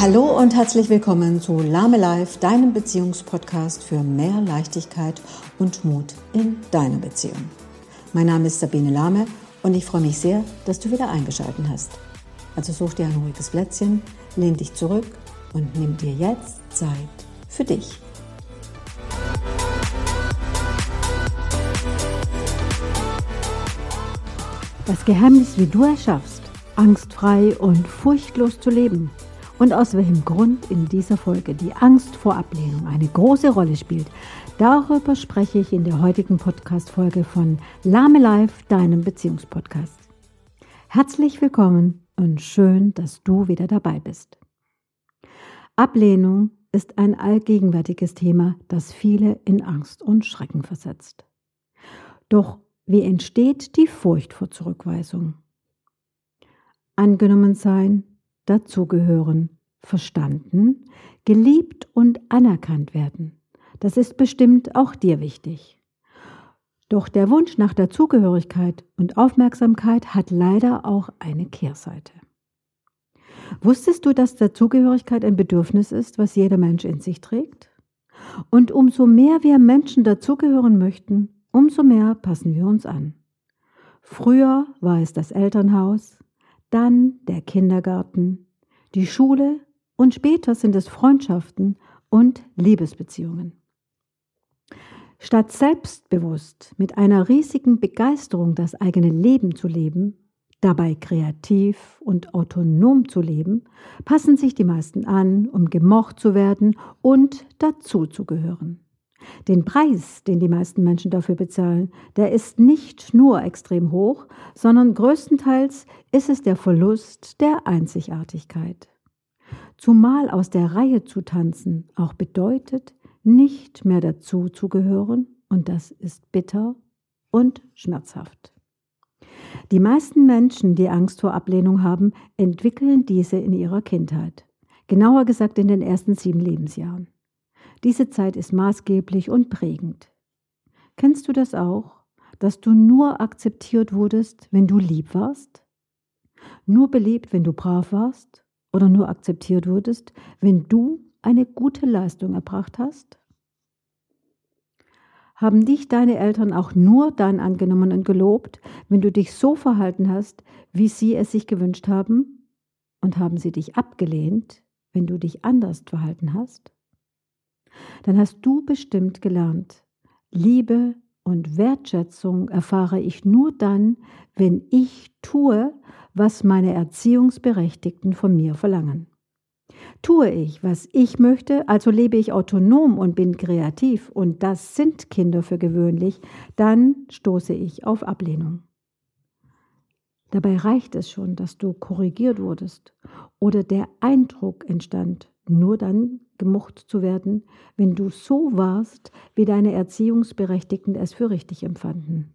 Hallo und herzlich willkommen zu Lame Life, deinem Beziehungspodcast für mehr Leichtigkeit und Mut in deiner Beziehung. Mein Name ist Sabine Lahme und ich freue mich sehr, dass du wieder eingeschaltet hast. Also such dir ein ruhiges Plätzchen, lehn dich zurück und nimm dir jetzt Zeit für dich. Das Geheimnis, wie du es schaffst, angstfrei und furchtlos zu leben und aus welchem Grund in dieser Folge die Angst vor Ablehnung eine große Rolle spielt, darüber spreche ich in der heutigen Podcast-Folge von Lame Life, deinem Beziehungspodcast. Herzlich willkommen und schön, dass du wieder dabei bist. Ablehnung ist ein allgegenwärtiges Thema, das viele in Angst und Schrecken versetzt. Doch wie entsteht die Furcht vor Zurückweisung? Angenommen sein, dazugehören, verstanden, geliebt und anerkannt werden. Das ist bestimmt auch dir wichtig. Doch der Wunsch nach Dazugehörigkeit und Aufmerksamkeit hat leider auch eine Kehrseite. Wusstest du, dass Dazugehörigkeit ein Bedürfnis ist, was jeder Mensch in sich trägt? Und umso mehr wir Menschen dazugehören möchten, umso mehr passen wir uns an. Früher war es das Elternhaus, dann der Kindergarten, die Schule und später sind es Freundschaften und Liebesbeziehungen. Statt selbstbewusst mit einer riesigen Begeisterung das eigene Leben zu leben, dabei kreativ und autonom zu leben, passen sich die meisten an, um gemocht zu werden und dazuzugehören. Den Preis, den die meisten Menschen dafür bezahlen, der ist nicht nur extrem hoch, sondern größtenteils ist es der Verlust der Einzigartigkeit. Zumal aus der Reihe zu tanzen auch bedeutet, nicht mehr dazu zu gehören, und das ist bitter und schmerzhaft. Die meisten Menschen, die Angst vor Ablehnung haben, entwickeln diese in ihrer Kindheit. Genauer gesagt in den ersten sieben Lebensjahren. Diese Zeit ist maßgeblich und prägend. Kennst du das auch, dass du nur akzeptiert wurdest, wenn du lieb warst? Nur beliebt, wenn du brav warst? Oder nur akzeptiert wurdest, wenn du eine gute Leistung erbracht hast? Haben dich deine Eltern auch nur dann angenommen und gelobt, wenn du dich so verhalten hast, wie sie es sich gewünscht haben? Und haben sie dich abgelehnt, wenn du dich anders verhalten hast? Dann hast du bestimmt gelernt. Liebe und Wertschätzung erfahre ich nur dann, wenn ich tue, was meine Erziehungsberechtigten von mir verlangen. Tue ich, was ich möchte, also lebe ich autonom und bin kreativ, und das sind Kinder für gewöhnlich, dann stoße ich auf Ablehnung. Dabei reicht es schon, dass du korrigiert wurdest oder der Eindruck entstand, nur dann gemocht zu werden, wenn du so warst, wie deine Erziehungsberechtigten es für richtig empfanden.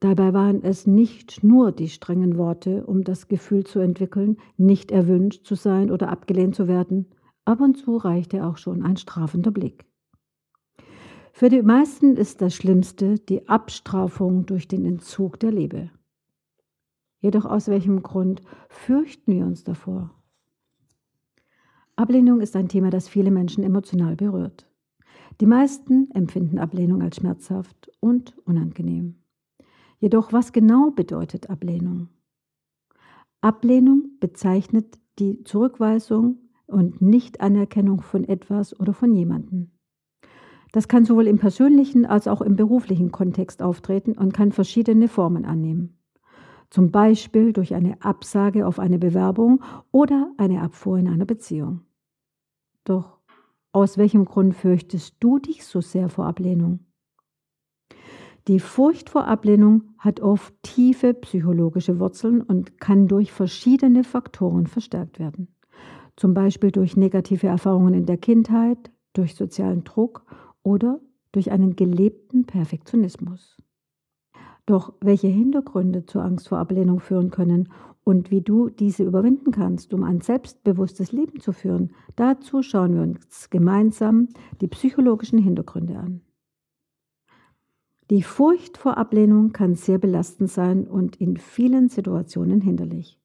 Dabei waren es nicht nur die strengen Worte, um das Gefühl zu entwickeln, nicht erwünscht zu sein oder abgelehnt zu werden, ab und zu reichte auch schon ein strafender Blick. Für die meisten ist das Schlimmste die Abstrafung durch den Entzug der Liebe. Jedoch aus welchem Grund fürchten wir uns davor? Ablehnung ist ein Thema, das viele Menschen emotional berührt. Die meisten empfinden Ablehnung als schmerzhaft und unangenehm. Jedoch, was genau bedeutet Ablehnung? Ablehnung bezeichnet die Zurückweisung und Nichtanerkennung von etwas oder von jemandem. Das kann sowohl im persönlichen als auch im beruflichen Kontext auftreten und kann verschiedene Formen annehmen. Zum Beispiel durch eine Absage auf eine Bewerbung oder eine Abfuhr in einer Beziehung. Doch aus welchem Grund fürchtest du dich so sehr vor Ablehnung? Die Furcht vor Ablehnung hat oft tiefe psychologische Wurzeln und kann durch verschiedene Faktoren verstärkt werden. Zum Beispiel durch negative Erfahrungen in der Kindheit, durch sozialen Druck oder durch einen gelebten Perfektionismus. Doch welche Hintergründe zur Angst vor Ablehnung führen können und wie du diese überwinden kannst, um ein selbstbewusstes Leben zu führen, dazu schauen wir uns gemeinsam die psychologischen Hintergründe an. Die Furcht vor Ablehnung kann sehr belastend sein und in vielen Situationen hinderlich.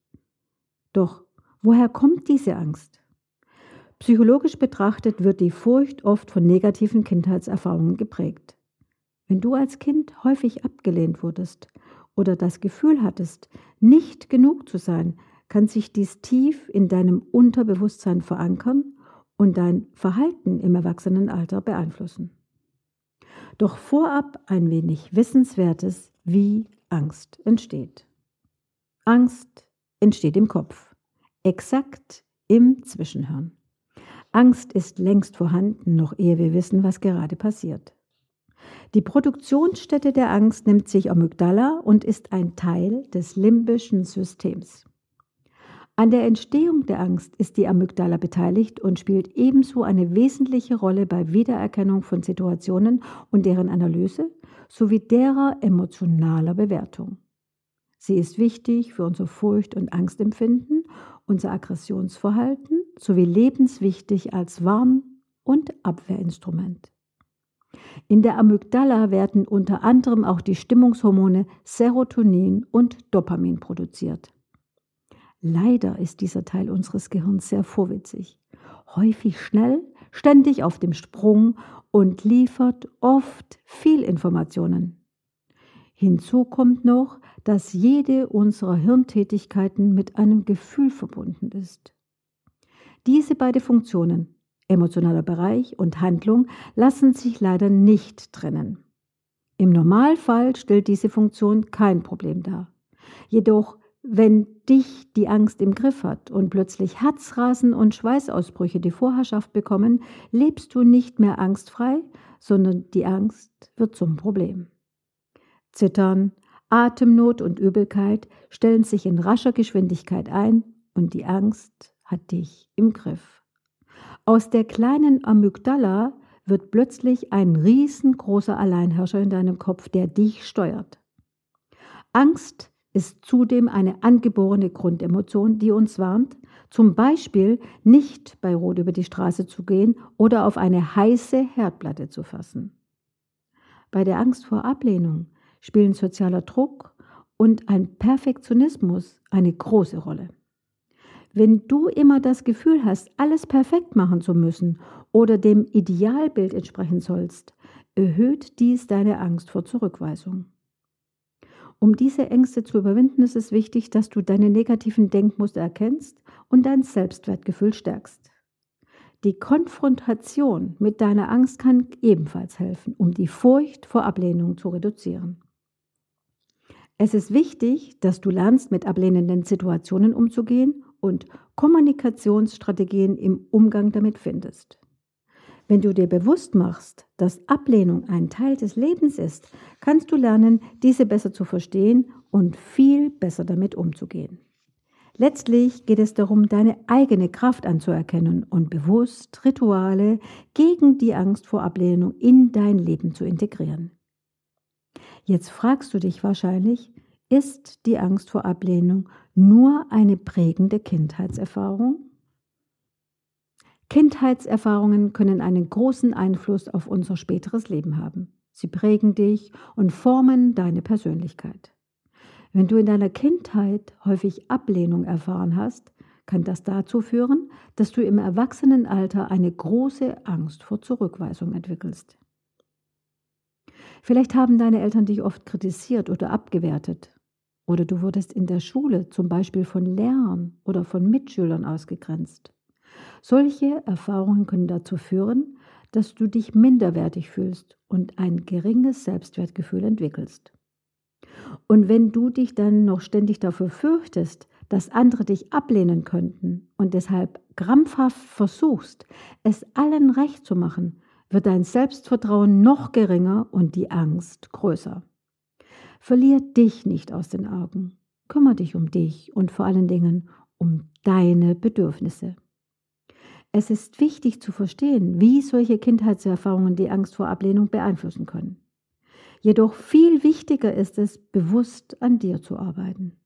Doch Woher kommt diese Angst? Psychologisch betrachtet wird die Furcht oft von negativen Kindheitserfahrungen geprägt. Wenn du als Kind häufig abgelehnt wurdest oder das Gefühl hattest, nicht genug zu sein, kann sich dies tief in deinem Unterbewusstsein verankern und dein Verhalten im Erwachsenenalter beeinflussen. Doch vorab ein wenig Wissenswertes, wie Angst entsteht. Angst entsteht im Kopf, exakt im Zwischenhirn. Angst ist längst vorhanden, noch ehe wir wissen, was gerade passiert. Die Produktionsstätte der Angst nimmt sich Amygdala und ist ein Teil des limbischen Systems. An der Entstehung der Angst ist die Amygdala beteiligt und spielt ebenso eine wesentliche Rolle bei Wiedererkennung von Situationen und deren Analyse sowie derer emotionaler Bewertung. Sie ist wichtig für unser Furcht- und Angstempfinden, unser Aggressionsverhalten sowie lebenswichtig als Warn- und Abwehrinstrument. In der Amygdala werden unter anderem auch die Stimmungshormone Serotonin und Dopamin produziert. Leider ist dieser Teil unseres Gehirns sehr vorwitzig, häufig schnell, ständig auf dem Sprung und liefert oft viel Informationen. Hinzu kommt noch, dass jede unserer Hirntätigkeiten mit einem Gefühl verbunden ist. Diese beiden Funktionen, emotionaler Bereich und Handlung, lassen sich leider nicht trennen. Im Normalfall stellt diese Funktion kein Problem dar. Jedoch, wenn dich die Angst im Griff hat und plötzlich Herzrasen und Schweißausbrüche die Vorherrschaft bekommen, lebst du nicht mehr angstfrei, sondern die Angst wird zum Problem. Zittern, Atemnot und Übelkeit stellen sich in rascher Geschwindigkeit ein und die Angst hat dich im Griff. Aus der kleinen Amygdala wird plötzlich ein riesengroßer Alleinherrscher in deinem Kopf, der dich steuert. Angst ist zudem eine angeborene Grundemotion, die uns warnt, zum Beispiel nicht bei Rot über die Straße zu gehen oder auf eine heiße Herdplatte zu fassen. Bei der Angst vor Ablehnung spielen sozialer Druck und ein Perfektionismus eine große Rolle. Wenn du immer das Gefühl hast, alles perfekt machen zu müssen oder dem Idealbild entsprechen sollst, erhöht dies deine Angst vor Zurückweisung. Um diese Ängste zu überwinden, ist es wichtig, dass du deine negativen Denkmuster erkennst und dein Selbstwertgefühl stärkst. Die Konfrontation mit deiner Angst kann ebenfalls helfen, um die Furcht vor Ablehnung zu reduzieren. Es ist wichtig, dass du lernst, mit ablehnenden Situationen umzugehen und Kommunikationsstrategien im Umgang damit findest. Wenn du dir bewusst machst, dass Ablehnung ein Teil des Lebens ist, kannst du lernen, diese besser zu verstehen und viel besser damit umzugehen. Letztlich geht es darum, deine eigene Kraft anzuerkennen und bewusst Rituale gegen die Angst vor Ablehnung in dein Leben zu integrieren. Jetzt fragst du dich wahrscheinlich, ist die Angst vor Ablehnung nur eine prägende Kindheitserfahrung? Kindheitserfahrungen können einen großen Einfluss auf unser späteres Leben haben. Sie prägen dich und formen deine Persönlichkeit. Wenn du in deiner Kindheit häufig Ablehnung erfahren hast, kann das dazu führen, dass du im Erwachsenenalter eine große Angst vor Zurückweisung entwickelst. Vielleicht haben deine Eltern dich oft kritisiert oder abgewertet. Oder du wurdest in der Schule zum Beispiel von Lehrern oder von Mitschülern ausgegrenzt. Solche Erfahrungen können dazu führen, dass du dich minderwertig fühlst und ein geringes Selbstwertgefühl entwickelst. Und wenn du dich dann noch ständig dafür fürchtest, dass andere dich ablehnen könnten und deshalb krampfhaft versuchst, es allen recht zu machen, wird dein Selbstvertrauen noch geringer und die Angst größer. Verlier dich nicht aus den Augen. Kümmer dich um dich und vor allen Dingen um deine Bedürfnisse. Es ist wichtig zu verstehen, wie solche Kindheitserfahrungen die Angst vor Ablehnung beeinflussen können. Jedoch viel wichtiger ist es, bewusst an dir zu arbeiten.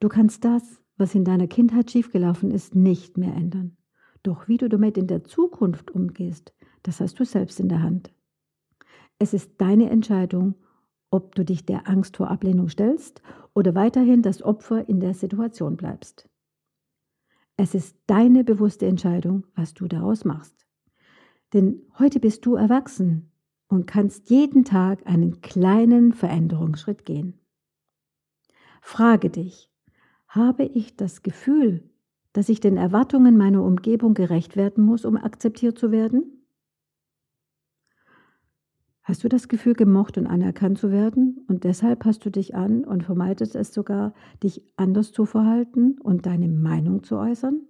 Du kannst das, was in deiner Kindheit schiefgelaufen ist, nicht mehr ändern. Doch wie du damit in der Zukunft umgehst, das hast du selbst in der Hand. Es ist deine Entscheidung, ob du dich der Angst vor Ablehnung stellst oder weiterhin das Opfer in der Situation bleibst. Es ist deine bewusste Entscheidung, was du daraus machst. Denn heute bist du erwachsen und kannst jeden Tag einen kleinen Veränderungsschritt gehen. Frage dich, habe ich das Gefühl, dass ich den Erwartungen meiner Umgebung gerecht werden muss, um akzeptiert zu werden? Hast du das Gefühl, gemocht und anerkannt zu werden und deshalb hast du dich an und vermeidest es sogar, dich anders zu verhalten und deine Meinung zu äußern?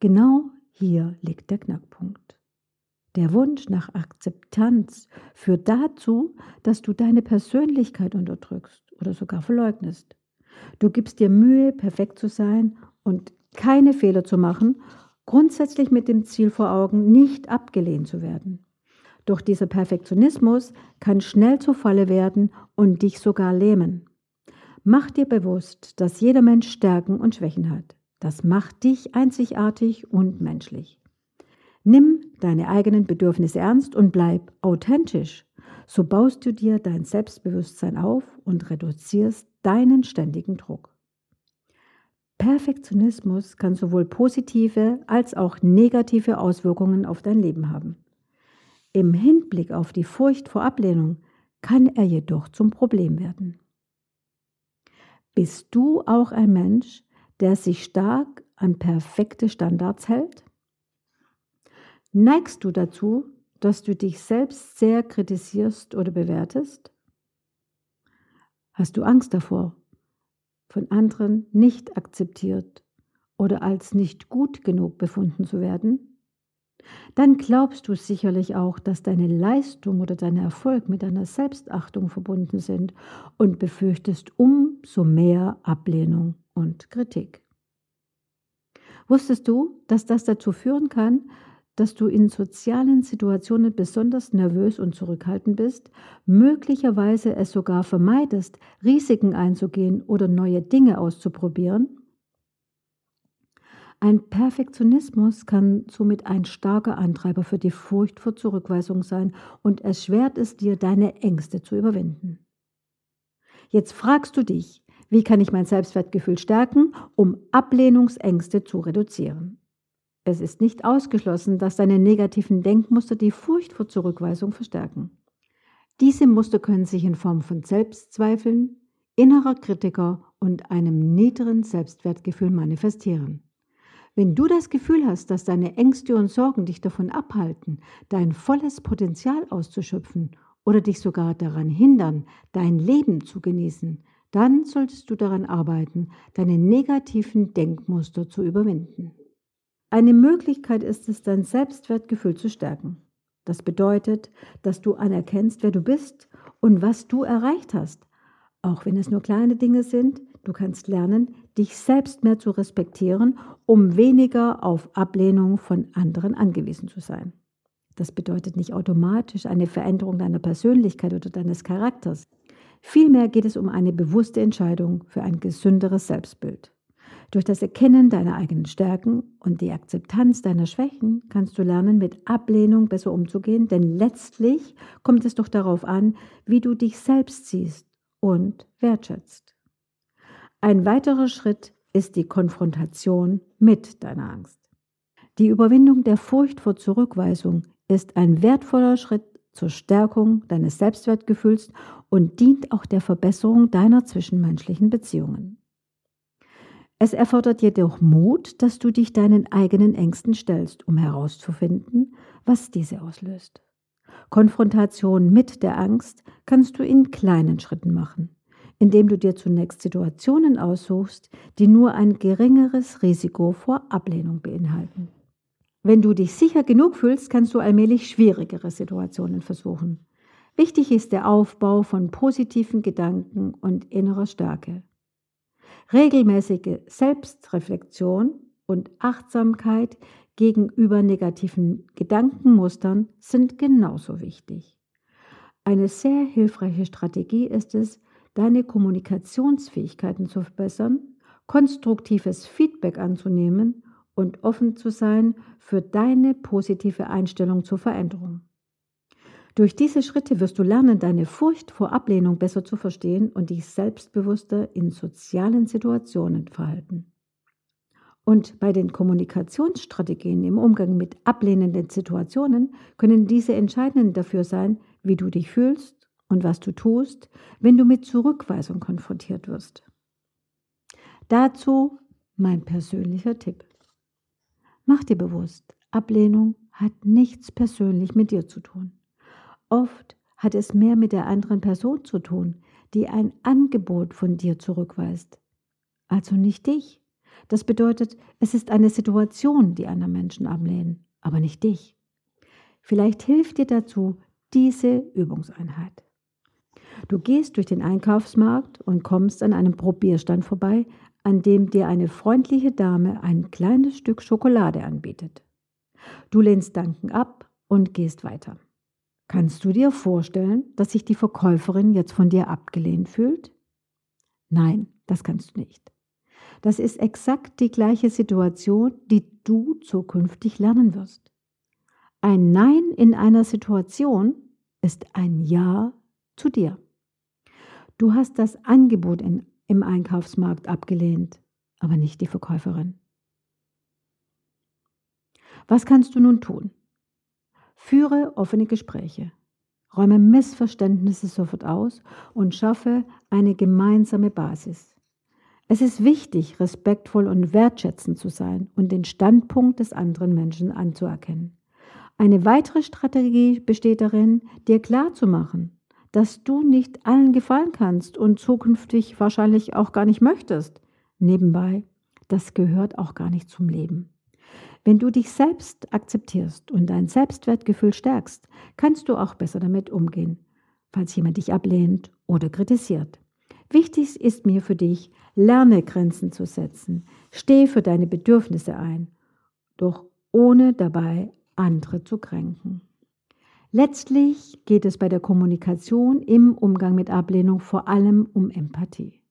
Genau hier liegt der Knackpunkt. Der Wunsch nach Akzeptanz führt dazu, dass du deine Persönlichkeit unterdrückst oder sogar verleugnest. Du gibst dir Mühe, perfekt zu sein und keine Fehler zu machen, grundsätzlich mit dem Ziel vor Augen, nicht abgelehnt zu werden. Doch dieser Perfektionismus kann schnell zur Falle werden und dich sogar lähmen. Mach dir bewusst, dass jeder Mensch Stärken und Schwächen hat. Das macht dich einzigartig und menschlich. Nimm deine eigenen Bedürfnisse ernst und bleib authentisch. So baust du dir dein Selbstbewusstsein auf und reduzierst deinen ständigen Druck. Perfektionismus kann sowohl positive als auch negative Auswirkungen auf dein Leben haben. Im Hinblick auf die Furcht vor Ablehnung kann er jedoch zum Problem werden. Bist du auch ein Mensch, der sich stark an perfekte Standards hält? Neigst du dazu, dass du dich selbst sehr kritisierst oder bewertest? Hast du Angst davor, von anderen nicht akzeptiert oder als nicht gut genug befunden zu werden? Dann glaubst du sicherlich auch, dass deine Leistung oder dein Erfolg mit deiner Selbstachtung verbunden sind und befürchtest umso mehr Ablehnung und Kritik. Wusstest du, dass das dazu führen kann, dass du in sozialen Situationen besonders nervös und zurückhaltend bist, möglicherweise es sogar vermeidest, Risiken einzugehen oder neue Dinge auszuprobieren ein Perfektionismus kann somit ein starker Antreiber für die Furcht vor Zurückweisung sein und erschwert es dir, deine Ängste zu überwinden. Jetzt fragst du dich, wie kann ich mein Selbstwertgefühl stärken, um Ablehnungsängste zu reduzieren? Es ist nicht ausgeschlossen, dass deine negativen Denkmuster die Furcht vor Zurückweisung verstärken. Diese Muster können sich in Form von Selbstzweifeln, innerer Kritiker und einem niederen Selbstwertgefühl manifestieren. Wenn du das Gefühl hast, dass deine Ängste und Sorgen dich davon abhalten, dein volles Potenzial auszuschöpfen oder dich sogar daran hindern, dein Leben zu genießen, dann solltest du daran arbeiten, deine negativen Denkmuster zu überwinden. Eine Möglichkeit ist es, dein Selbstwertgefühl zu stärken. Das bedeutet, dass du anerkennst, wer du bist und was du erreicht hast, auch wenn es nur kleine Dinge sind, Du kannst lernen, dich selbst mehr zu respektieren, um weniger auf Ablehnung von anderen angewiesen zu sein. Das bedeutet nicht automatisch eine Veränderung deiner Persönlichkeit oder deines Charakters. Vielmehr geht es um eine bewusste Entscheidung für ein gesünderes Selbstbild. Durch das Erkennen deiner eigenen Stärken und die Akzeptanz deiner Schwächen kannst du lernen, mit Ablehnung besser umzugehen, denn letztlich kommt es doch darauf an, wie du dich selbst siehst und wertschätzt. Ein weiterer Schritt ist die Konfrontation mit deiner Angst. Die Überwindung der Furcht vor Zurückweisung ist ein wertvoller Schritt zur Stärkung deines Selbstwertgefühls und dient auch der Verbesserung deiner zwischenmenschlichen Beziehungen. Es erfordert jedoch Mut, dass du dich deinen eigenen Ängsten stellst, um herauszufinden, was diese auslöst. Konfrontation mit der Angst kannst du in kleinen Schritten machen indem du dir zunächst Situationen aussuchst, die nur ein geringeres Risiko vor Ablehnung beinhalten. Wenn du dich sicher genug fühlst, kannst du allmählich schwierigere Situationen versuchen. Wichtig ist der Aufbau von positiven Gedanken und innerer Stärke. Regelmäßige Selbstreflexion und Achtsamkeit gegenüber negativen Gedankenmustern sind genauso wichtig. Eine sehr hilfreiche Strategie ist es, deine Kommunikationsfähigkeiten zu verbessern, konstruktives Feedback anzunehmen und offen zu sein für deine positive Einstellung zur Veränderung. Durch diese Schritte wirst du lernen, deine Furcht vor Ablehnung besser zu verstehen und dich selbstbewusster in sozialen Situationen verhalten. Und bei den Kommunikationsstrategien im Umgang mit ablehnenden Situationen können diese entscheidend dafür sein, wie du dich fühlst und was du tust, wenn du mit Zurückweisung konfrontiert wirst. Dazu mein persönlicher Tipp. Mach dir bewusst, Ablehnung hat nichts persönlich mit dir zu tun. Oft hat es mehr mit der anderen Person zu tun, die ein Angebot von dir zurückweist. Also nicht dich. Das bedeutet, es ist eine Situation, die andere Menschen ablehnen, aber nicht dich. Vielleicht hilft dir dazu diese Übungseinheit. Du gehst durch den Einkaufsmarkt und kommst an einem Probierstand vorbei, an dem dir eine freundliche Dame ein kleines Stück Schokolade anbietet. Du lehnst Danken ab und gehst weiter. Kannst du dir vorstellen, dass sich die Verkäuferin jetzt von dir abgelehnt fühlt? Nein, das kannst du nicht. Das ist exakt die gleiche Situation, die du zukünftig lernen wirst. Ein Nein in einer Situation ist ein Ja zu dir. Du hast das Angebot in, im Einkaufsmarkt abgelehnt, aber nicht die Verkäuferin. Was kannst du nun tun? Führe offene Gespräche, räume Missverständnisse sofort aus und schaffe eine gemeinsame Basis. Es ist wichtig, respektvoll und wertschätzend zu sein und den Standpunkt des anderen Menschen anzuerkennen. Eine weitere Strategie besteht darin, dir klarzumachen, dass du nicht allen gefallen kannst und zukünftig wahrscheinlich auch gar nicht möchtest. Nebenbei, das gehört auch gar nicht zum Leben. Wenn du dich selbst akzeptierst und dein Selbstwertgefühl stärkst, kannst du auch besser damit umgehen, falls jemand dich ablehnt oder kritisiert. Wichtig ist mir für dich, lerne Grenzen zu setzen, steh für deine Bedürfnisse ein, doch ohne dabei andere zu kränken. Letztlich geht es bei der Kommunikation im Umgang mit Ablehnung vor allem um Empathie.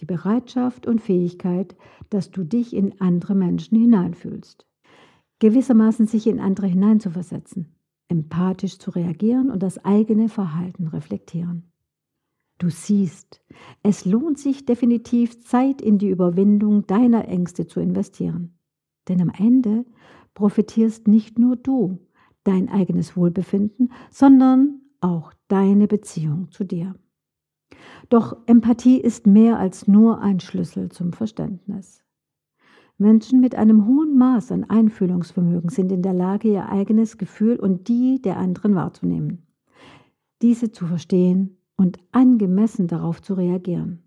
Die Bereitschaft und Fähigkeit, dass du dich in andere Menschen hineinfühlst. Gewissermaßen sich in andere hineinzuversetzen, empathisch zu reagieren und das eigene Verhalten reflektieren. Du siehst, es lohnt sich definitiv Zeit in die Überwindung deiner Ängste zu investieren. Denn am Ende profitierst nicht nur du, dein eigenes Wohlbefinden, sondern auch deine Beziehung zu dir. Doch Empathie ist mehr als nur ein Schlüssel zum Verständnis. Menschen mit einem hohen Maß an Einfühlungsvermögen sind in der Lage, ihr eigenes Gefühl und die der anderen wahrzunehmen, diese zu verstehen und angemessen darauf zu reagieren.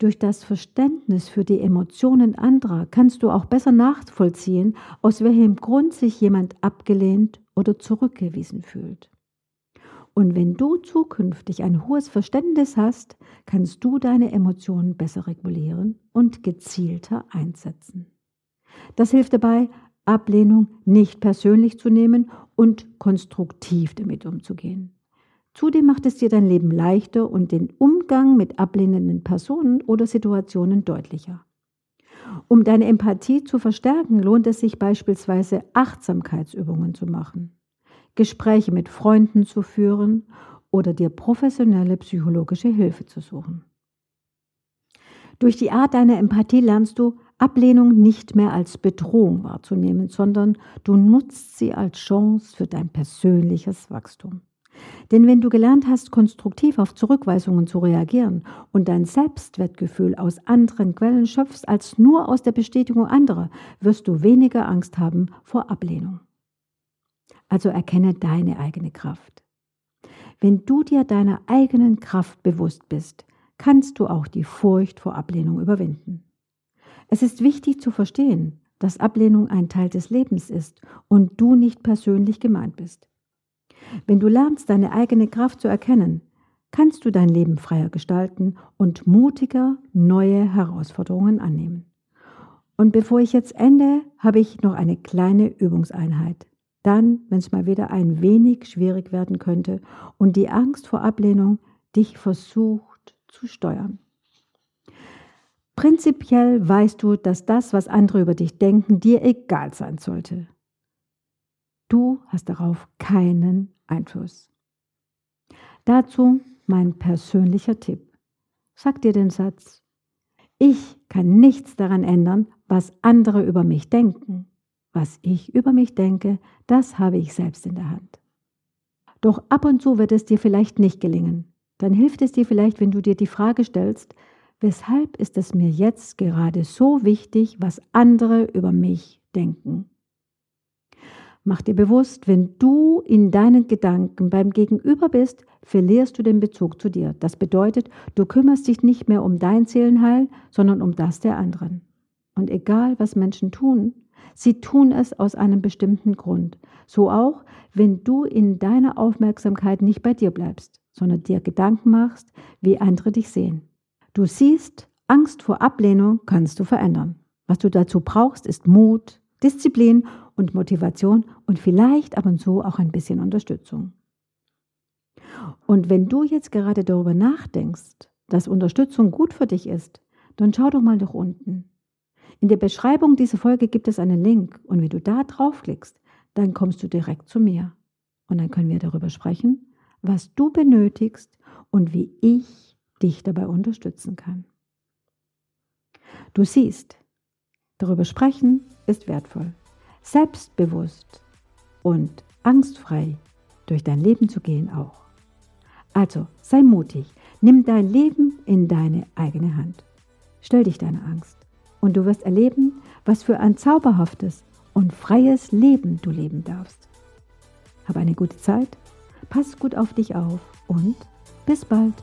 Durch das Verständnis für die Emotionen anderer kannst du auch besser nachvollziehen, aus welchem Grund sich jemand abgelehnt oder zurückgewiesen fühlt. Und wenn du zukünftig ein hohes Verständnis hast, kannst du deine Emotionen besser regulieren und gezielter einsetzen. Das hilft dabei, Ablehnung nicht persönlich zu nehmen und konstruktiv damit umzugehen. Zudem macht es dir dein Leben leichter und den Umgang mit ablehnenden Personen oder Situationen deutlicher. Um deine Empathie zu verstärken, lohnt es sich beispielsweise Achtsamkeitsübungen zu machen, Gespräche mit Freunden zu führen oder dir professionelle psychologische Hilfe zu suchen. Durch die Art deiner Empathie lernst du, Ablehnung nicht mehr als Bedrohung wahrzunehmen, sondern du nutzt sie als Chance für dein persönliches Wachstum. Denn wenn du gelernt hast, konstruktiv auf Zurückweisungen zu reagieren und dein Selbstwertgefühl aus anderen Quellen schöpfst als nur aus der Bestätigung anderer, wirst du weniger Angst haben vor Ablehnung. Also erkenne deine eigene Kraft. Wenn du dir deiner eigenen Kraft bewusst bist, kannst du auch die Furcht vor Ablehnung überwinden. Es ist wichtig zu verstehen, dass Ablehnung ein Teil des Lebens ist und du nicht persönlich gemeint bist. Wenn du lernst, deine eigene Kraft zu erkennen, kannst du dein Leben freier gestalten und mutiger neue Herausforderungen annehmen. Und bevor ich jetzt ende, habe ich noch eine kleine Übungseinheit. Dann, wenn es mal wieder ein wenig schwierig werden könnte und die Angst vor Ablehnung dich versucht zu steuern. Prinzipiell weißt du, dass das, was andere über dich denken, dir egal sein sollte. Du hast darauf keinen Einfluss. Dazu mein persönlicher Tipp. Sag dir den Satz, Ich kann nichts daran ändern, was andere über mich denken. Was ich über mich denke, das habe ich selbst in der Hand. Doch ab und zu wird es dir vielleicht nicht gelingen. Dann hilft es dir vielleicht, wenn du dir die Frage stellst, weshalb ist es mir jetzt gerade so wichtig, was andere über mich denken? Mach dir bewusst, wenn du in deinen Gedanken beim Gegenüber bist, verlierst du den Bezug zu dir. Das bedeutet, du kümmerst dich nicht mehr um dein Seelenheil, sondern um das der anderen. Und egal, was Menschen tun, sie tun es aus einem bestimmten Grund. So auch, wenn du in deiner Aufmerksamkeit nicht bei dir bleibst, sondern dir Gedanken machst, wie andere dich sehen. Du siehst, Angst vor Ablehnung kannst du verändern. Was du dazu brauchst, ist Mut, Disziplin und Motivation und vielleicht ab und zu auch ein bisschen Unterstützung. Und wenn du jetzt gerade darüber nachdenkst, dass Unterstützung gut für dich ist, dann schau doch mal nach unten. In der Beschreibung dieser Folge gibt es einen Link und wenn du da draufklickst, dann kommst du direkt zu mir. Und dann können wir darüber sprechen, was du benötigst und wie ich dich dabei unterstützen kann. Du siehst, darüber sprechen ist wertvoll selbstbewusst und angstfrei durch dein Leben zu gehen auch. Also sei mutig, nimm dein Leben in deine eigene Hand. Stell dich deiner Angst und du wirst erleben, was für ein zauberhaftes und freies Leben du leben darfst. Hab eine gute Zeit, pass gut auf dich auf und bis bald.